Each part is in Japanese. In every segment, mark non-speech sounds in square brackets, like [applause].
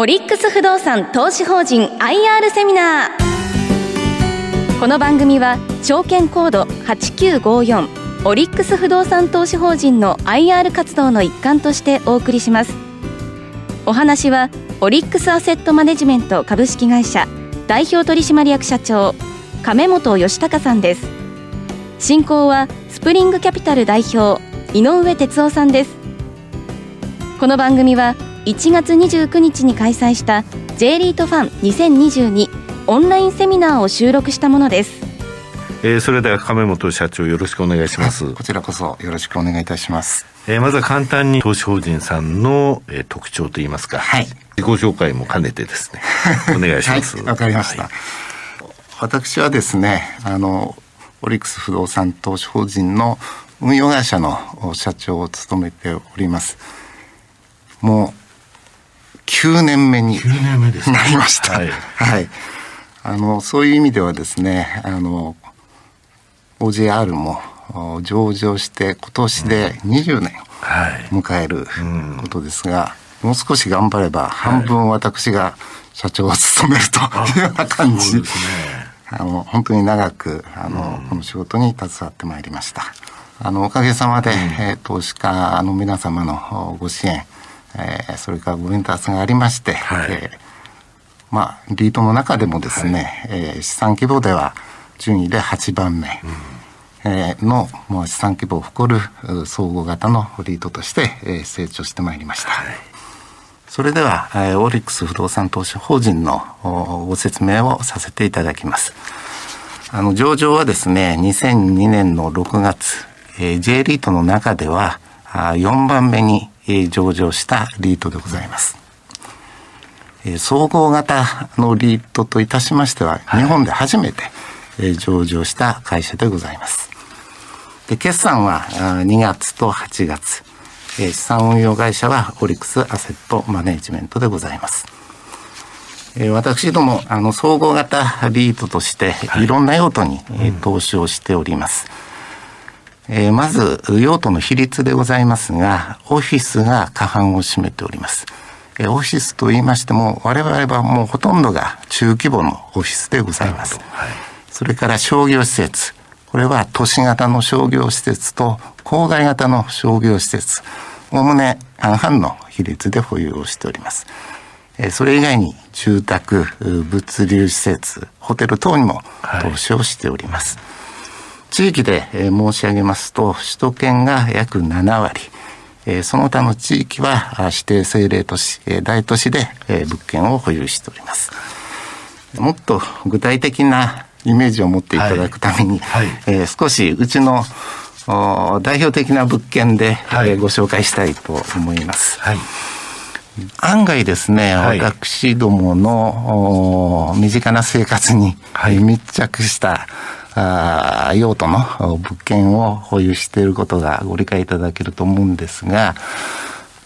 オリックス不動産投資法人 IR セミナー。この番組は証券コード8954オリックス不動産投資法人の IR 活動の一環としてお送りします。お話はオリックスアセットマネジメント株式会社代表取締役社長亀本義孝さんです。進行はスプリングキャピタル代表井上哲夫さんです。この番組は1月29日に開催した J リートファン2022オンラインセミナーを収録したものですえー、それでは亀本社長よろしくお願いします。こちらこそよろしくお願いいたします。えー、まずは簡単に投資法人さんの、えー、特徴といいますか、はい、自己紹介も兼ねてですね、お願いします。わ、はい、かりました、はい、私はですね、あの、オリックス不動産投資法人の運用会社の社長を務めております。もう、9年目になりました。はい、はい。あの、そういう意味ではですね、あの、OJR も上場して今年で20年迎えることですが、もう少し頑張れば半分私が社長を務めるというような感じ、あの本当に長くあの、この仕事に携わってまいりました。あのおかげさまで、えー、投資家の皆様のご支援、えー、それからごメンタースがありまして、はい、えー、まあリートの中でもですね、はい、えー、資産規模では順位で8番目、うん、えー、のもう資産規模を誇る総合型のリートとして、えー、成長してまいりました。はい、それでは、えー、オリックス不動産投資法人のご説明をさせていただきます。あの上場はですね、2002年の6月、えー、J リートの中ではあ4番目に、えー、上場したリートでございます。えー、総合型のリートといたしましては、日本で初めて、え上場した会社でございます。で、決算は2月と8月。え資産運用会社はオリックスアセットマネジメントでございます。え私ども、あの、総合型リートとして、いろんな用途に、え投資をしております。えまず、用途の比率でございますが、オフィスが過半を占めております。えオフィスと言いましても、我々はもうほとんどが中規模のオフィスでございます。はいそれから商業施設。これは都市型の商業施設と郊外型の商業施設。おおむね半々の比率で保有をしております。それ以外に住宅、物流施設、ホテル等にも投資をしております。はい、地域で申し上げますと、首都圏が約7割、その他の地域は指定政令都市、大都市で物件を保有しております。もっと具体的なイメージを持っていただくために、はい。はい、えー、少しうちの代表的な物件で、はい、えー、ご紹介したいと思います。はい、案外ですね、私どもの身近な生活に密着した、あ用途の物件を保有していることがご理解いただけると思うんですが、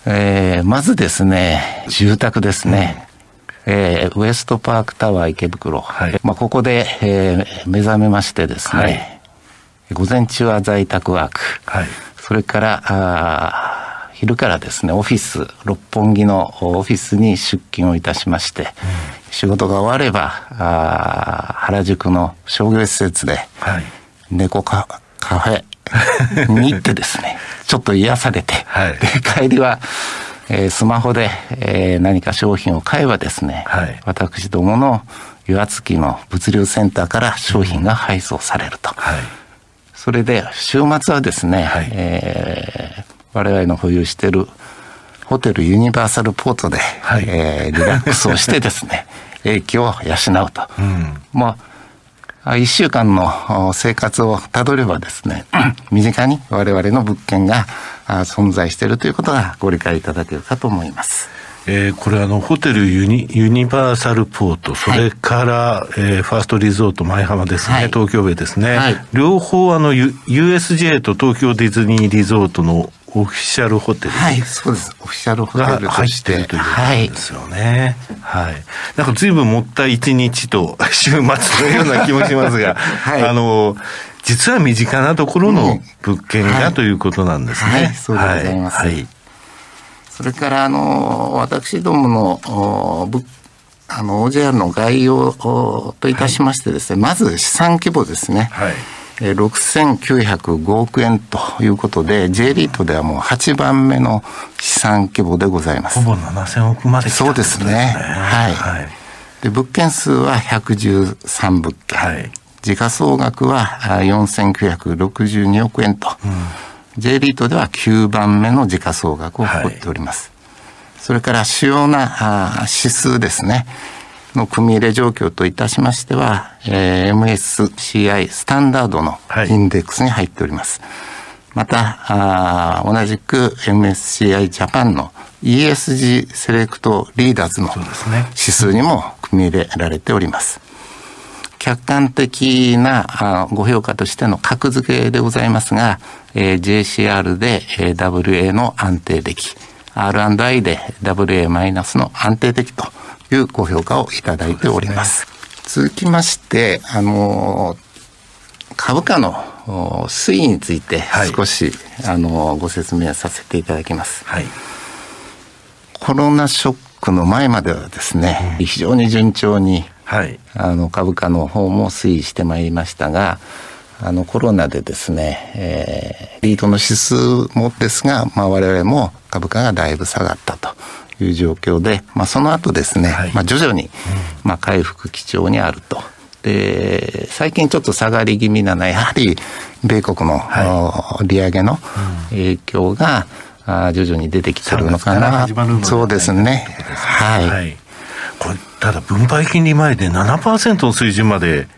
えー、まずですね、住宅ですね。えー、ウエストパークタワー池袋、はい、まあ、ここで、えー、目覚めましてですね、はい、午前中は在宅ワーク、はい、それからあ昼からですねオフィス六本木のオフィスに出勤をいたしまして、うん、仕事が終わればあ原宿の商業施設で、猫カカフェに行ってですね [laughs] ちょっと癒されて、で帰りはえー、スマホで、えー、何か商品を買えばですね、はい、私どもの岩槻の物流センターから商品が配送されると。はい、それで、週末はですね、はい、えー、我々の保有しているホテルユニバーサルポートで、はい、えー、リラックスをしてですね、[laughs] 影響を養うと。うん、まあ、一週間の生活をたどればですね、[clears throat] 身近に我々の物件が存在しているということがご理解いただけるかと思います。えー、これあの、ホテルユニユニバーサルポート、それから、はい、えー、ファーストリゾート舞浜ですね、はい、東京ベイですね。はい、両方あの、U、USJ と東京ディズニーリゾートのオフィシャルホテル。はい、そうです。オフィシャルホテルが入ってるということですよね。はい。なんか随分もった一日と週末のような気もしますが、[laughs] はい、あの、実は身近なところの物件が、ということなんですね。はい、そうでございます。はい。それからあの私どもの物あの OJR の概要といたしましてですね、はい、まず資産規模ですね。はい6905億円ということで、J リートではもう8番目の資産規模でございます。ほぼ7000億まで来た、ね、そうですね。はい。はい、で物件数は113物件。はい、時価総額は4962億円と、うん、J リートでは9番目の時価総額を誇っております。はい、それから主要なあ指数ですね。の組み入れ状況といたしましては、えー、MSCI スタンダードのインデックスに入っております。はい、またあ、同じく MSCI ジャパンの ESG セレクトリーダーズの指数にも組み入れられております。客観的なご評価としての格付けでございますが、えー、JCR で、えー、WA の安定的、R&I で WA マイナスの安定的というご評価をいただいております。すね、続きまして、あの、株価の推移について少し、はい、あのご説明させていただきます。はい、コロナショックの前まではですね、うん、非常に順調に、はい、あの株価の方も推移してまいりましたが、あのコロナでですね、えー、リートの指数もですが、まあ、我々も株価がだいぶ下がったという状況で、まあ、その後ですね、はい、まあ、徐々に、まあ、回復基調にあると。で、最近ちょっと下がり気味なのは、やはり、米国の、はい、利上げの影響が、あ徐々に出てきてるのかな。そうですね。はい。はい、これ、ただ分配金利前で7%の水準まで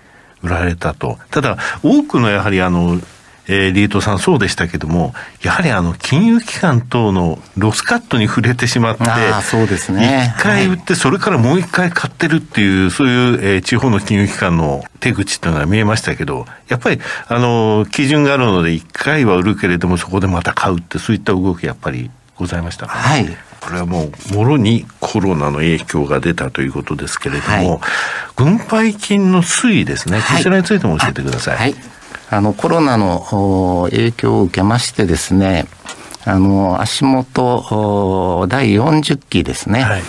売られたと。ただ、多くのやはりあの、えー、リートさんそうでしたけども、やはりあの、金融機関等のロスカットに触れてしまって、そうですね。一回売って、それからもう一回買ってるっていう、そういう、えー、地方の金融機関の手口っていうのが見えましたけど、やっぱり、あの、基準があるので、一回は売るけれども、そこでまた買うって、そういった動きやっぱりございました、はい。これはもう、もろにコロナの影響が出たということですけれども、はい、分配金の推移ですね、こちらについても教えてください。はいあのコロナの影響を受けましてですね、あの足元第40期ですね、はい、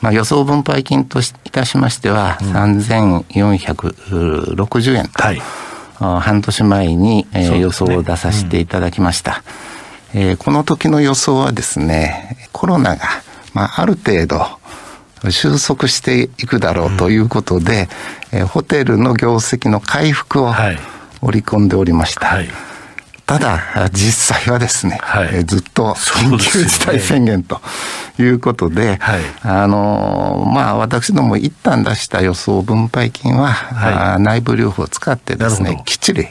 まあ、予想分配金といたしましては、3460円と、はい、半年前に、えー、予想を出させていただきました、うん、えー、この時の予想はですねコロナが、まあ、ある程度収束していくだろうということで、うん、えー、ホテルの業績の回復を、はい織り込んでおりました。はい。ただ、実際はですね、はい、ずっと緊急事態宣言ということで、はい、あの、まあ、私ども一旦出した予想分配金は、はい、内部留保を使ってですね、きっちり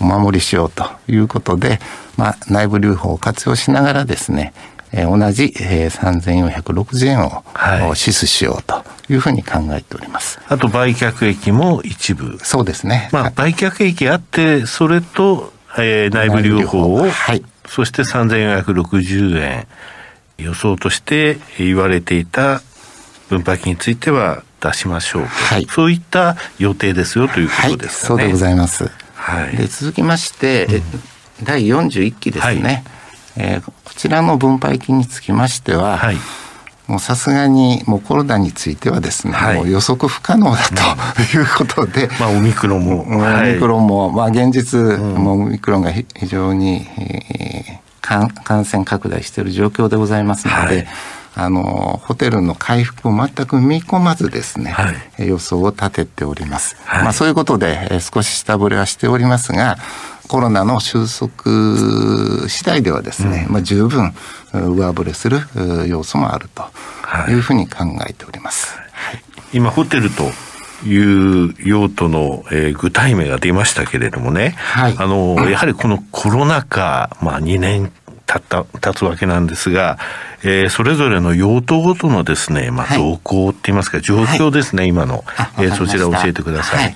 お守りしようということで、まあ、内部留保を活用しながらですね、えー、同じ、えー、3460円を、はい、支出しようというふうに考えております。あと売却益も一部。そうですね。まあ、売却益あって、それと、えー、内部留保を、はい、そして3460円、予想として言われていた分配金については出しましょうと。はい、そういった予定ですよということですかね。はい、そうでございます。はい、で続きまして、うん、第41期ですね。はいえー、こちらの分配金につきましては、はい、もうさすがにもうコロナについてはですね、はい、もう予測不可能だということで、まあオミクロンも、オミクロンも、まあ現実、もうオミクロンが非常に、えー、感染拡大している状況でございますので、はいあのホテルの回復を全く見込まずですね、はい、予想を立てております。はい、まあそういうことで、え少し下振れはしておりますが、コロナの収束次第ではですね、うん、まあ、十分上振れする要素もあるとい。うふうに考えております。はい、今ホテルという用途の、えー、具体名が出ましたけれどもね、はい、あの、やはりこのコロナ禍、まあ2年経った、経つわけなんですが、えー、それぞれの用途ごとのですね、まあ動向って言いますか、状況ですね、今の、えー、そちら教えてください。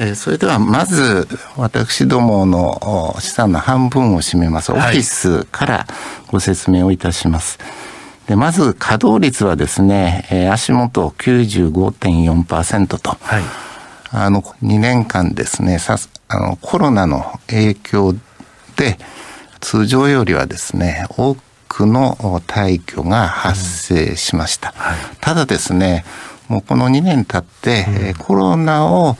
えそれではまず私どもの資産の半分を占めます。オフィスからご説明をいたします。でまず稼働率はですね、え足元95.4%と、はい、あの2年間ですねさあのコロナの影響で通常よりはですね多くの退去が発生しました。うんはい、ただですね、もうこの2年経って、うん、コロナを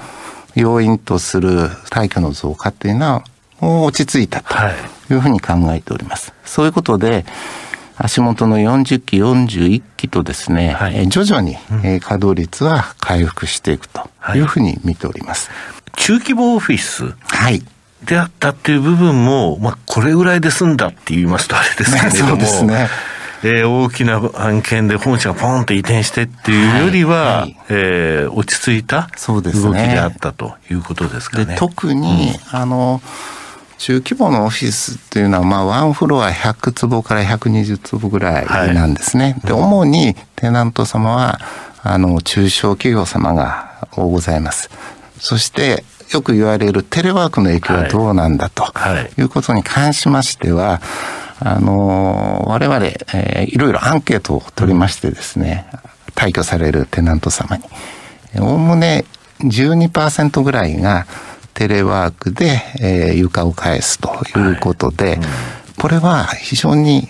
要因とする退去の増加っていうのはもう落ち着いたというふうに考えております。そういうことで、足元の40期、41期とですね、はい、徐々に稼働率は回復していくというふうに見ております。はい、中規模オフィス。はい。であったっていう部分も、まあ、これぐらいで済んだって言いますとあれですけれども、[laughs] そうですね。えー、大きな案件で本社がポンと移転してっていうよりは、はいはい、えー、落ち着いた動きであったということですかね。特に、うん、あの、中規模のオフィスっていうのは、まあ、ワンフロア100坪から120坪ぐらいなんですね。はい、で、主にテナント様は、あの、中小企業様がございます。そして、よく言われるテレワークの影響はどうなんだとい。うことに関しましては、あの、我々、えー、いろいろアンケートを取りましてですね、退去されるテナント様に、おおむね12%ぐらいが、テレワークで、えー、床を返すということで、はい。うん、これは非常に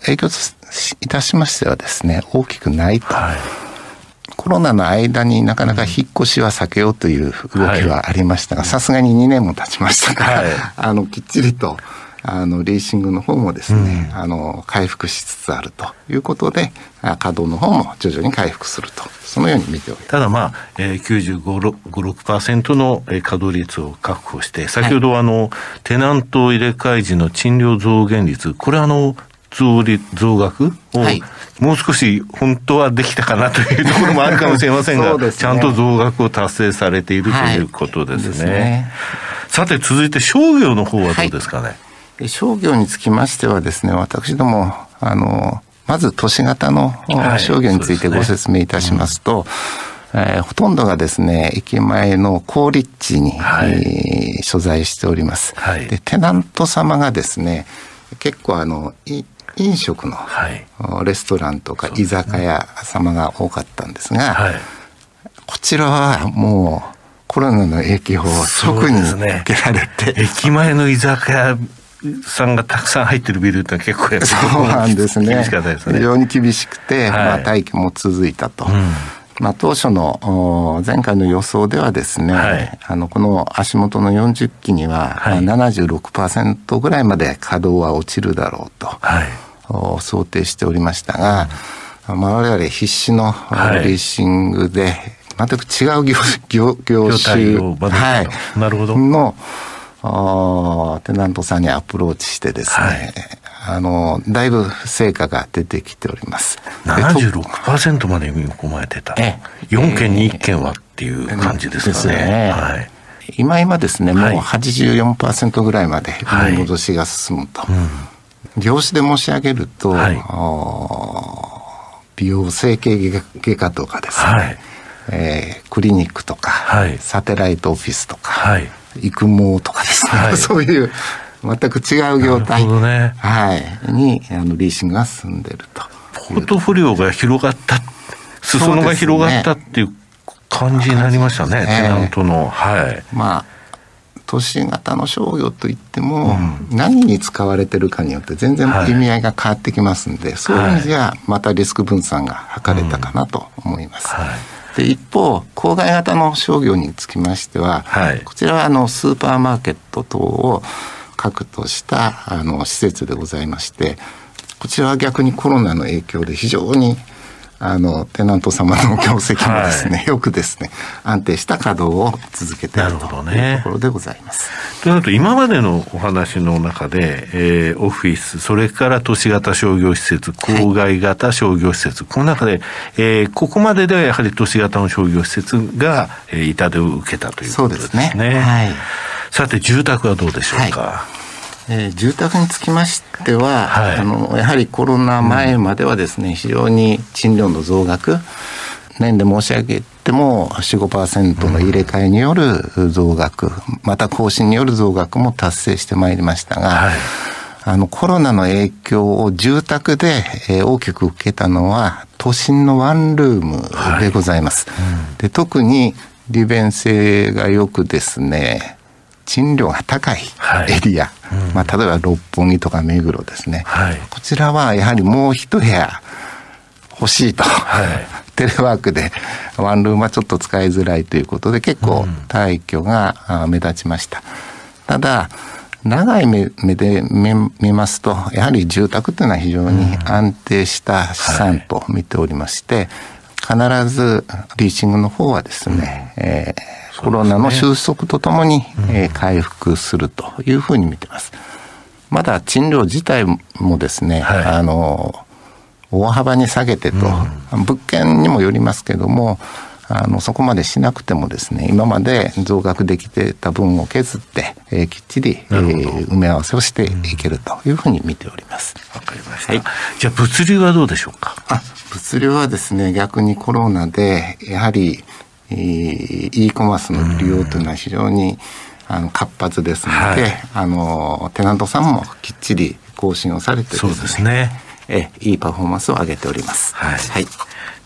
影響いたしましてはですね、大きくないと。はい、コロナの間になかなか引っ越しは避けようという動きはありましたが、さすがに2年も経ちましたから、はい、[laughs] あの、きっちりと、あの、リーシングの方もですね、うん、あの、回復しつつあるということで、稼働の方も徐々に回復すると、そのように見ております。ただまあ、えー、95、6%の稼働率を確保して、先ほどあの、はい、テナント入れ替え時の賃料増減率、これあの、増率、増額を、はい、もう少し本当はできたかなというところもあるかもしれませんが、[laughs] ね、ちゃんと増額を達成されているということですね。はい、すね。さて続いて商業の方はどうですかね？商業につきましてはですね、私ども、あの、まず都市型の商業についてご説明いたしますと、えー、ほとんどがですね、駅前の高立地に、はい、えー、所在しております、はい、で。テナント様がですね、結構あの、飲食の、はい、レストランとか居酒屋様が多かったんですが、はい、こちらはもうコロナの影響を特に受けられて、ね、駅前の居酒屋さんがたくさん入ってるビルって結構やっぱりそうなんですね。厳しかったですね。非常に厳しくて、はい、まあ待機も続いたと。うんまあ、当初の前回の予想ではですね、はい、あのこの足元の40期には、はい、76%ぐらいまで稼働は落ちるだろうと、はい、想定しておりましたが、うん、まあ、我々必死のリーシングで、全く違う業 [laughs] 業業種、はい、なるほど。のテナントさんにアプローチしてですね、はい、あの、だいぶ成果が出てきております。76%まで見込まれてた。4件に1件はっていう感じですかね。ね。はい、今今ですね、もう84%ぐらいまで戻しが進むと。はいうん、業種で申し上げると、はい、美容整形外科とかですね、はい、えー、クリニックとか、はい、サテライトオフィスとか、はい。育毛とかですね、はい、[laughs] そういう全く違う業態、ね、はい、にあのリーシングが進んでると。ポートフォリオが広がった、裾野が広がったっていう感じになりましたね、ね。テナントの。はい。まあ都市型の商業といっても、何に使われてるかによって全然意味合いが変わってきますんで、はい、そういう意味ではまたリスク分散が図れたかなと思います。はい。で一方郊外型の商業につきましては、はい、こちらはあのスーパーマーケット等を核としたあの施設でございましてこちらは逆にコロナの影響で非常にあのテナント様の業績もですね、はい、よくですね安定した稼働を続けているというところでございます。となると今までのお話の中で、えー、オフィスそれから都市型商業施設郊外型商業施設、はい、この中で、えー、ここまでではやはり都市型の商業施設が、えー、痛手を受けたということですね。すね。はい、さて住宅はどうでしょうか？はい。えー、住宅につきましては、はい、あのやはりコロナ前まではですね、うん、非常に賃料の増額年で申し上げても45%の入れ替えによる増額、うん、また更新による増額も達成してまいりましたが、はい、あのコロナの影響を住宅で、えー、大きく受けたのは都心のワンルームでございます。はいうん、で特に利便性がよくですね賃料が高いエリア、はいうん、まあ、例えば六本木とか目黒ですね、はい、こちらはやはりもう一部屋欲しいと、はい、[laughs] テレワークでワンルームはちょっと使いづらいということで結構退去が目立ちました。ただ長い目で見ますとやはり住宅というのは非常に安定した資産と見ておりまして、必ずリーチングの方はですね、えー、コロナの収束とともに、えー、回復するというふうに見てます。まだ賃料自体もですね、はい、あの大幅に下げてと、うん、物件にもよりますけどもあのそこまでしなくてもですね今まで増額できてた分を削って、えー、きっちり、えー、埋め合わせをしていけるというふうに見ております。わ、かりました、はい、じゃあ物流はどうでしょうか？あ物流はですね逆にコロナでやはり、えー、e コマースの利用というのは非常に、あの活発ですので、はい、あのテナントさんもきっちり更新をされてですねそうですね。えいいパフォーマンスを上げております。はい、はい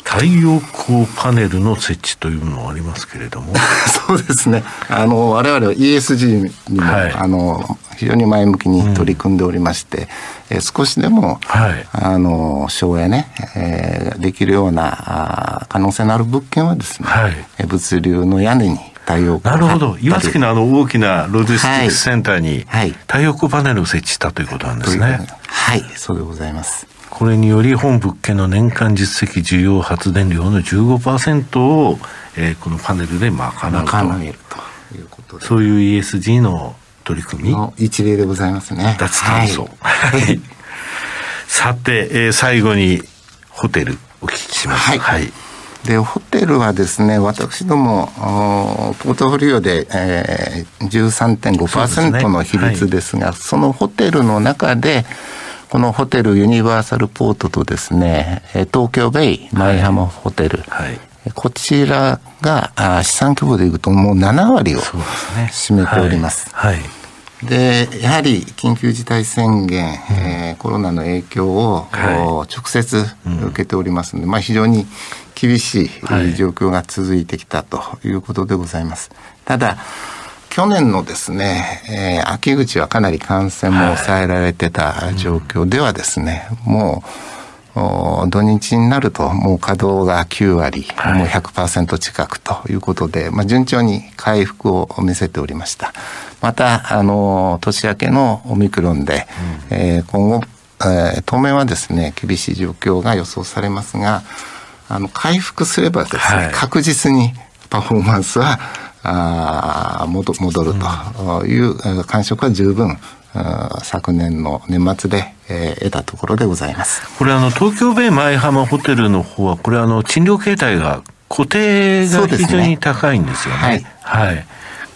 太陽光パネルの設置というのがありますけれども。[laughs] そうですね。あの我々は ESG にも、はい、あの非常に前向きに取り組んでおりまして、うん、え少しでも、はい、あの省エネ、えー、できるようなあ可能性のある物件はですね、はい、物流の屋根に太陽光なるほど。岩槻のあの大きなロジスティックスセンターに太陽光パネルを設置したということなんですね。はい。そうでございますこれにより本物件の年間実績需要発電量の15%を、えー、このパネルで賄うと。賄えるということで。そういう ESG の取り組み。の一例でございますね。脱炭素、はい、さて、えー、最後にホテルお聞きします、はい、はい。でホテルはですね私どもポートフォリオで、えー、13.5%の比率ですがそ、ね。はい、そのホテルの中でこのホテルユニバーサルポートとですね、東京ベイ舞浜ホテル、はい、こちらが資産規模でいうともう7割を占めております。はい、でやはり緊急事態宣言、うん、えー、コロナの影響を、直接受けておりますので、まあ、非常に厳しい。状況が続いてきたということでございます。ただ去年のですね、えー、秋口はかなり感染も抑えられてた状況ではですね、はい、もう土日になるともう稼働が9割、はい、もう100%近くということで、まあ、順調に回復を見せておりました。また、あの、年明けのオミクロンで、うん、えー、今後、えー、当面はですね、厳しい状況が予想されますが、あの、回復すればですね、はい、確実にパフォーマンスはあ戻戻るという感触は十分昨年の年末で、えー、得たところでございます。これあの東京ベイ舞浜ホテルの方はこれあの賃料形態が固定が非常に高いんですよね、ね、はい、はい、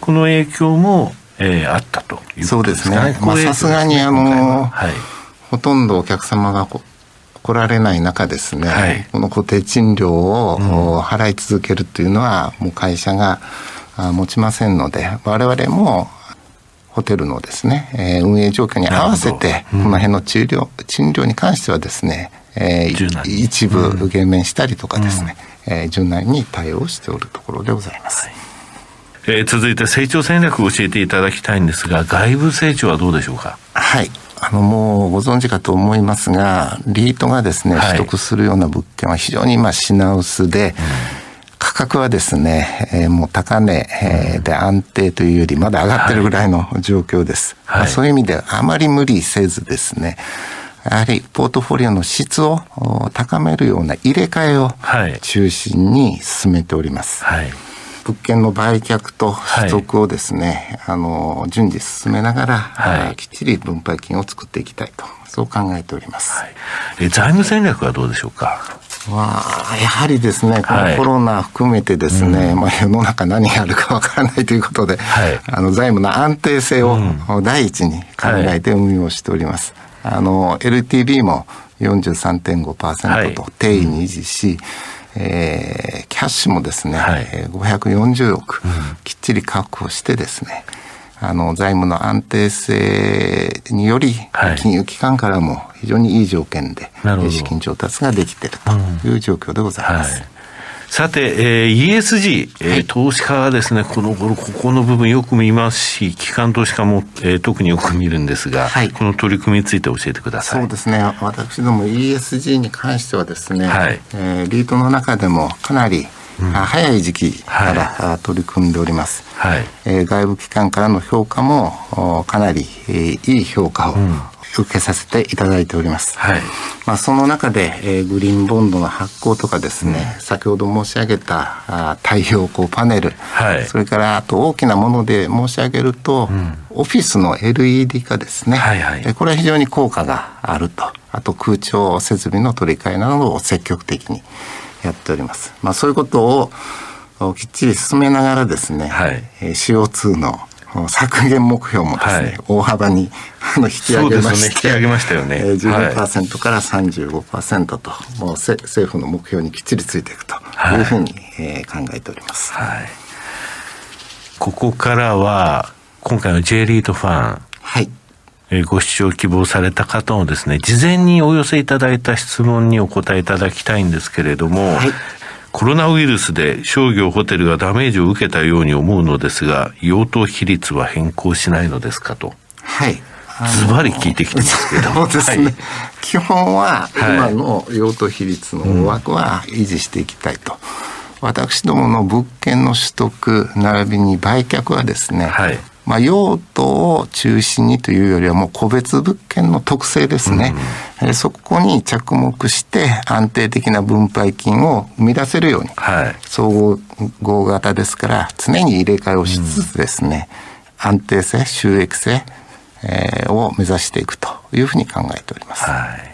この影響も、えー、あったということですね。そうですね。さすがにあの、は。い、ほとんどお客様が来られない中ですね、はい、この固定賃料を、うん、払い続けるというのはもう会社が持ちませんので我々もホテルのですね、えー、運営状況に合わせて、この辺の治療賃料に関してはですね、えー、一部減免したりとかですね、うん、えー、柔軟に対応しておるところでございます。はい。えー、続いて成長戦略を教えていただきたいんですが外部成長はどうでしょうか？はい。あのもうご存知かと思いますがリートがですね、取得するような物件は非常に今品薄で、うん価格はですね、えー、もう高値、えー、で安定というよりまだ上がってるぐらいの状況です。はい、まあ、そういう意味であまり無理せずですね、やはりポートフォリオの質を高めるような入れ替えを中心に進めております。はい、物件の売却と取得をですね、はい、あの順次進めながら、はい、きっちり分配金を作っていきたいとそう考えております。はい、え財務戦略はどうでしょうか？まあ、やはりですね、このコロナ含めてですね、はいうん、まあ、世の中何があるかわからないということで、はい、あの財務の安定性を第一に考えて運用しております。はい、あの LTV も43.5%と定位に維持し、うん、えー、キャッシュもですね、はい、540億、うん、きっちり確保してですね、あの財務の安定性により、金融機関からも非常にいい条件で資金調達ができているという状況でございます。はいさて、えー、ESG、えー、はい、投資家はですね、この頃、ここの部分よく見ますし、機関投資家も、えー、特によく見るんですが、はい、この取り組みについて教えてください。そうですね。私ども ESG に関してはですね、はい、えー、リートの中でもかなり、うん、早い時期から取り組んでおります、はい。えー、外部機関からの評価もかなり、えー、いい評価を受けさせていただいております。はい、まあ、その中で、えー、グリーンボンドの発行とかですね、うん、先ほど申し上げたあ太陽光パネル、はい、それからあと大きなもので申し上げると、うん、オフィスの LED 化ですね、はいはい、これは非常に効果があると。あと空調設備の取り替えなどを積極的にやっております。まあ、そういうことをきっちり進めながらですね、はい、CO2 の削減目標もですね、はい、大幅にあの引き上げまして、ね、引き上げましたよね。えー、15%から35%と、もうせ政府の目標にきっちりついていくというふうに、えー、考えております。はい。ここからは今回の J リートファン。はい。ご視聴希望された方のですね、事前にお寄せいただいた質問にお答えいただきたいんですけれども、はい、コロナウイルスで商業ホテルがダメージを受けたように思うのですが、用途比率は変更しないのですかと。はい。ズバリ聞いてきてますけど。そうですね。はい、基本は今の用途比率の枠は維持していきたいと。私どもの物件の取得並びに売却はですね、はい、まあ、用途を中心にというよりはもう個別物件の特性ですね、うん、えそこに着目して安定的な分配金を生み出せるように、はい、総合型ですから常に入れ替えをしつつですね、うん、安定性収益性、えー、を目指していくというふうに考えております。はい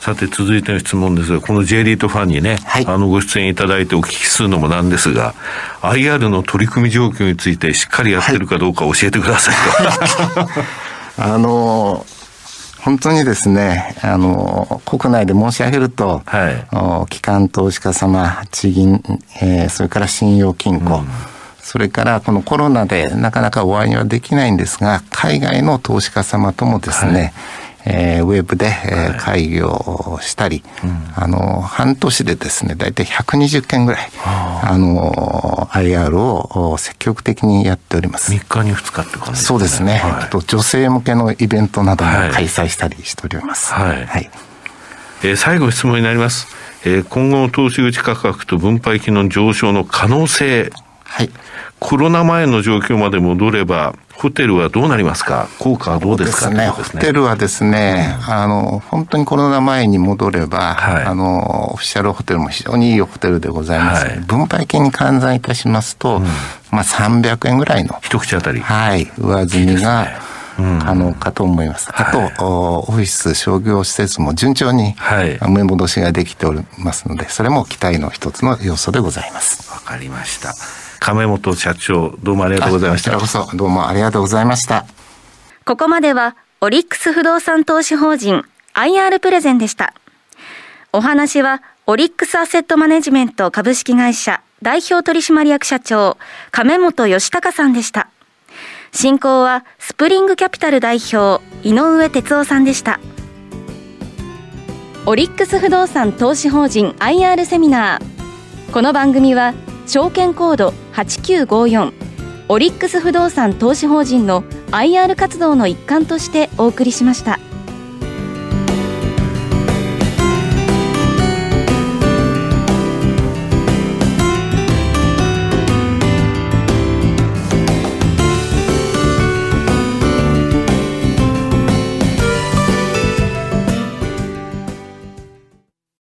さて続いての質問ですが、この J リートファンにね、はい、あのご出演いただいてお聞きするのもなんですが、IR の取り組み状況についてしっかりやってるかどうか教えてくださいと。はい、あの本当にですね、あの、国内で申し上げると、はい、機関投資家様、地銀、えー、それから信用金庫、うん。それからこのコロナでなかなかお会いはできないんですが、海外の投資家様ともですね、はいえー、ウェブで、えー、会議をしたり、はいあの半年でですね大体120件ぐらいあの IR を積極的にやっております。3日に2日って感じですね。そうですね、はい、と女性向けのイベントなども開催したりしております。はい、はい、えー、最後質問になります、えー、今後の投資口価格と分配金の上昇の可能性。はい。コロナ前の状況まで戻ればホテルはどうなりますか？効果はどうですか？ね、ホテルはですね、うん、あの、本当にコロナ前に戻れば、はい、あの、オフィシャルホテルも非常にいいホテルでございます。はい、分配金に換算いたしますと、うん、まあ300円ぐらいの。一口当たり。はい、上積みが、可能かと思います。あと、はい、オフィス、商業施設も順調に、はい、目戻しができておりますので、それも期待の一つの要素でございます。わかりました。亀本社長、どうもありがとうございました。こちらこそ、どうもありがとうございました。ここまでは、オリックス不動産投資法人 IR プレゼンでした。お話は、オリックスアセットマネジメント株式会社代表取締役社長、亀本義隆さんでした。進行は、スプリングキャピタル代表、井上哲夫さんでした。オリックス不動産投資法人 IR セミナー。この番組は、証券コード8954オリックス不動産投資法人の IR 活動の一環としてお送りしました。